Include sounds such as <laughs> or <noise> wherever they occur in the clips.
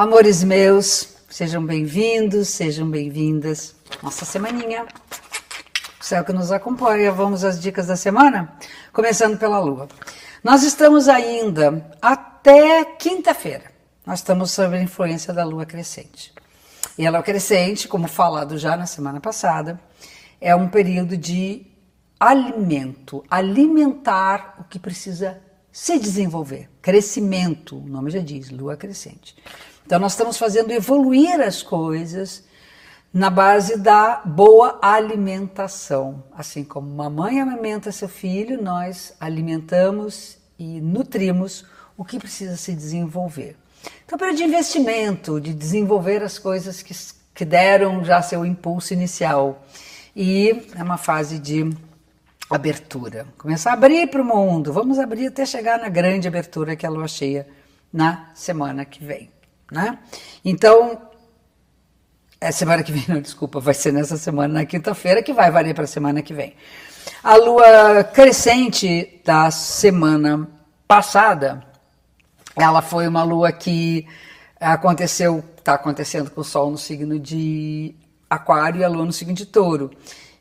Amores meus, sejam bem-vindos, sejam bem-vindas. Nossa semaninha. O céu que nos acompanha. Vamos às dicas da semana? Começando pela lua. Nós estamos ainda até quinta-feira. Nós estamos sob a influência da lua crescente. E ela é crescente, como falado já na semana passada, é um período de alimento, alimentar o que precisa se desenvolver. Crescimento, o nome já diz, lua crescente. Então, nós estamos fazendo evoluir as coisas na base da boa alimentação. Assim como uma mãe alimenta seu filho, nós alimentamos e nutrimos o que precisa se desenvolver. Então, período de investimento, de desenvolver as coisas que, que deram já seu impulso inicial. E é uma fase de abertura. Começar a abrir para o mundo. Vamos abrir até chegar na grande abertura que é a lua cheia na semana que vem. Né? Então, é semana que vem, <laughs> não, desculpa, vai ser nessa semana, na quinta-feira, que vai valer para a semana que vem. A lua crescente da semana passada, ela foi uma lua que aconteceu, está acontecendo com o Sol no signo de Aquário e a Lua no signo de Touro,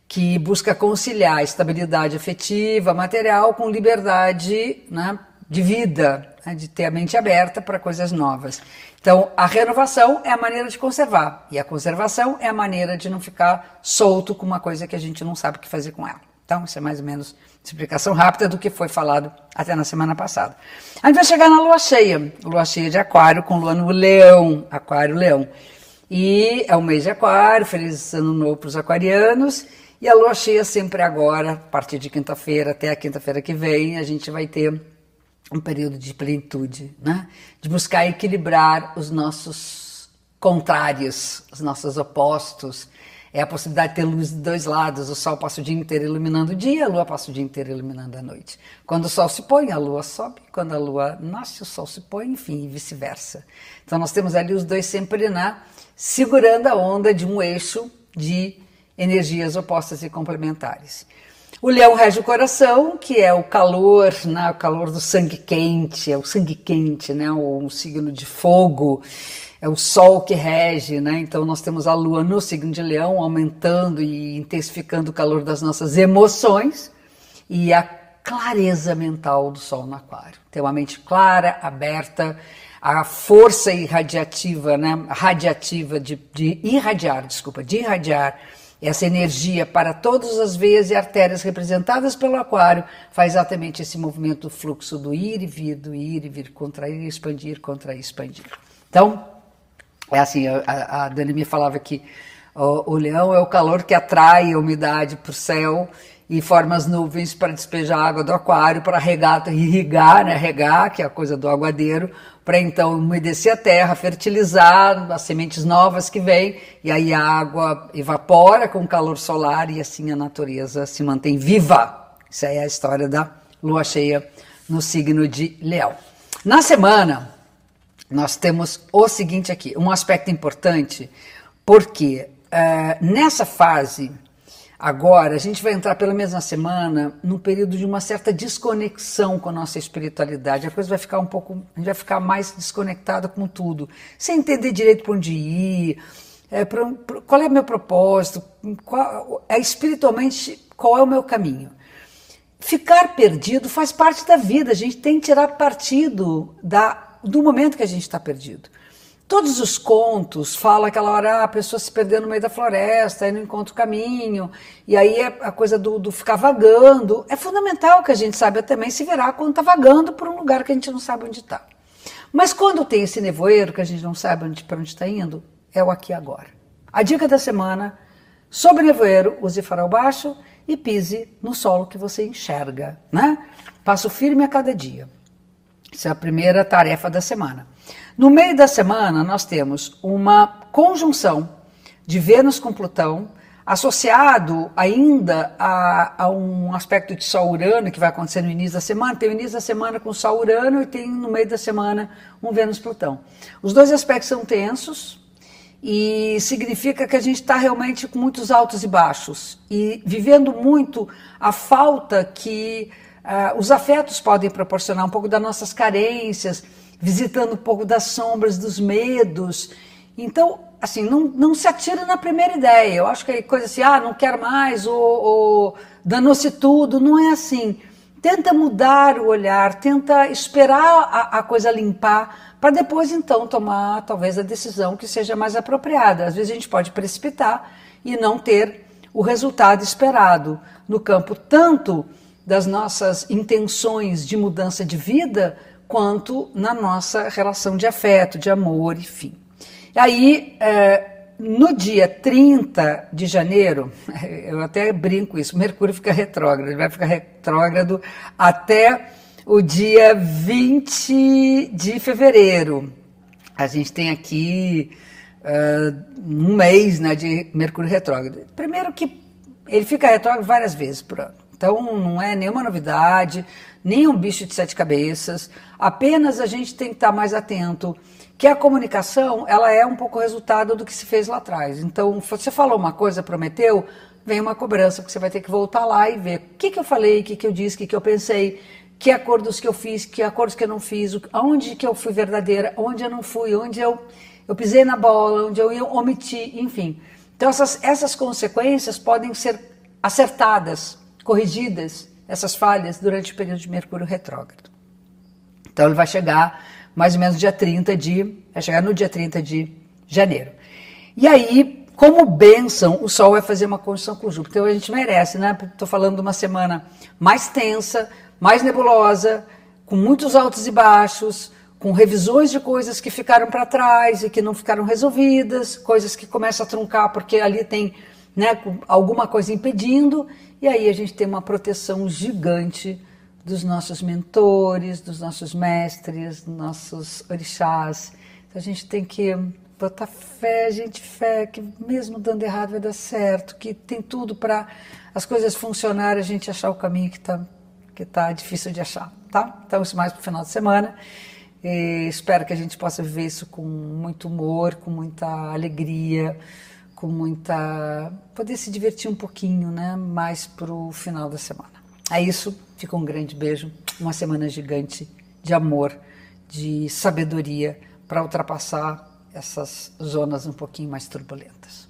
que busca conciliar estabilidade afetiva, material, com liberdade né, de vida, né, de ter a mente aberta para coisas novas. Então, a renovação é a maneira de conservar, e a conservação é a maneira de não ficar solto com uma coisa que a gente não sabe o que fazer com ela. Então, isso é mais ou menos explicação rápida do que foi falado até na semana passada. A gente vai chegar na lua cheia, lua cheia de Aquário, com lua no Leão, Aquário-Leão. E é o mês de Aquário, feliz ano novo para os aquarianos. E a lua cheia sempre agora, a partir de quinta-feira até a quinta-feira que vem, a gente vai ter um período de plenitude, né? de buscar equilibrar os nossos contrários, os nossos opostos. É a possibilidade de ter luz de dois lados. O sol passa o dia inteiro iluminando o dia, a lua passa o dia inteiro iluminando a noite. Quando o sol se põe, a lua sobe. Quando a lua nasce, o sol se põe, enfim, e vice-versa. Então nós temos ali os dois sempre na segurando a onda de um eixo de energias opostas e complementares. O leão rege o coração, que é o calor, né, o calor do sangue quente, é o sangue quente, né, o, signo de fogo, é o sol que rege, né? Então nós temos a lua no signo de leão aumentando e intensificando o calor das nossas emoções e a clareza mental do sol no aquário. Ter uma mente clara, aberta, a força irradiativa, né, radiativa de, de irradiar, desculpa, de irradiar essa energia para todas as veias e artérias representadas pelo aquário faz exatamente esse movimento do fluxo do ir e vir, do ir e vir, contrair, expandir, contrair, expandir. Então, é assim, a, a Dani me falava que o, o leão é o calor que atrai a umidade para o céu e forma as nuvens para despejar água do aquário, para regar, irrigar, né, regar, que é a coisa do aguadeiro, para então umedecer a terra, fertilizar as sementes novas que vêm, e aí a água evapora com o calor solar e assim a natureza se mantém viva. Isso aí é a história da lua cheia no signo de Leão. Na semana, nós temos o seguinte aqui, um aspecto importante, porque uh, nessa fase Agora, a gente vai entrar pela mesma semana num período de uma certa desconexão com a nossa espiritualidade. A coisa vai ficar um pouco. A gente vai ficar mais desconectada com tudo, sem entender direito para onde ir, é, pra, pra, qual é o meu propósito, qual, é, espiritualmente qual é o meu caminho. Ficar perdido faz parte da vida, a gente tem que tirar partido da, do momento que a gente está perdido. Todos os contos falam aquela hora ah, a pessoa se perdeu no meio da floresta, aí não encontra o caminho, e aí é a coisa do, do ficar vagando. É fundamental que a gente saiba também se virar quando está vagando por um lugar que a gente não sabe onde está. Mas quando tem esse nevoeiro que a gente não sabe para onde está indo, é o aqui agora. A dica da semana, sobre nevoeiro, use farol baixo e pise no solo que você enxerga. Né? Passo firme a cada dia. Essa é a primeira tarefa da semana. No meio da semana, nós temos uma conjunção de Vênus com Plutão, associado ainda a, a, um aspecto de Sol-Urano, que vai acontecer no início da semana. Tem o início da semana com Sol-Urano e tem no meio da semana um Vênus-Plutão. Os dois aspectos são tensos e significa que a gente está realmente com muitos altos e baixos e vivendo muito a falta que uh, os afetos podem proporcionar, um pouco das nossas carências visitando um pouco das sombras, dos medos. Então, assim, não, não se atira na primeira ideia. Eu acho que é coisa assim, ah, não quero mais, ou, ou danou-se tudo. Não é assim. Tenta mudar o olhar, tenta esperar a, a coisa limpar, para depois então tomar talvez a decisão que seja mais apropriada. Às vezes a gente pode precipitar e não ter o resultado esperado no campo tanto das nossas intenções de mudança de vida, quanto na nossa relação de afeto, de amor, enfim. E aí, é, no dia 30 de janeiro, <laughs> eu até brinco isso, Mercúrio fica retrógrado, ele vai ficar retrógrado até o dia 20 de fevereiro. A gente tem aqui uh, um mês né, de Mercúrio retrógrado. Primeiro que ele fica retrógrado várias vezes por ano. Então não é nenhuma novidade, nem um bicho de sete cabeças. Apenas a gente tem que estar mais atento que a comunicação ela é um pouco resultado do que se fez lá atrás. Então você falou uma coisa, prometeu, vem uma cobrança, porque você vai ter que voltar lá e ver o que, que eu falei, o que, que eu disse, o que, que eu pensei, que acordos que eu fiz, que acordos que eu não fiz, onde que eu fui verdadeira, onde eu não fui, onde eu, eu pisei na bola, onde eu omiti, enfim. Então essas, essas consequências podem ser acertadas corrigidas essas falhas durante o período de Mercúrio retrógrado. Então ele vai chegar mais ou menos dia 30 de. vai chegar no dia 30 de janeiro. E aí, como bênção, o Sol vai fazer uma conjunção com Júpiter. Então a gente merece, né? Estou falando de uma semana mais tensa, mais nebulosa, com muitos altos e baixos, com revisões de coisas que ficaram para trás e que não ficaram resolvidas, coisas que começam a truncar porque ali tem né, alguma coisa impedindo, e aí a gente tem uma proteção gigante dos nossos mentores, dos nossos mestres, dos nossos orixás. Então a gente tem que botar fé, gente, fé, que mesmo dando errado vai dar certo, que tem tudo para as coisas funcionarem, a gente achar o caminho que está que tá difícil de achar, tá? Então isso mais para o final de semana. E espero que a gente possa viver isso com muito humor, com muita alegria, com muita. poder se divertir um pouquinho, né? Mais pro final da semana. É isso. Fica um grande beijo. Uma semana gigante de amor, de sabedoria para ultrapassar essas zonas um pouquinho mais turbulentas.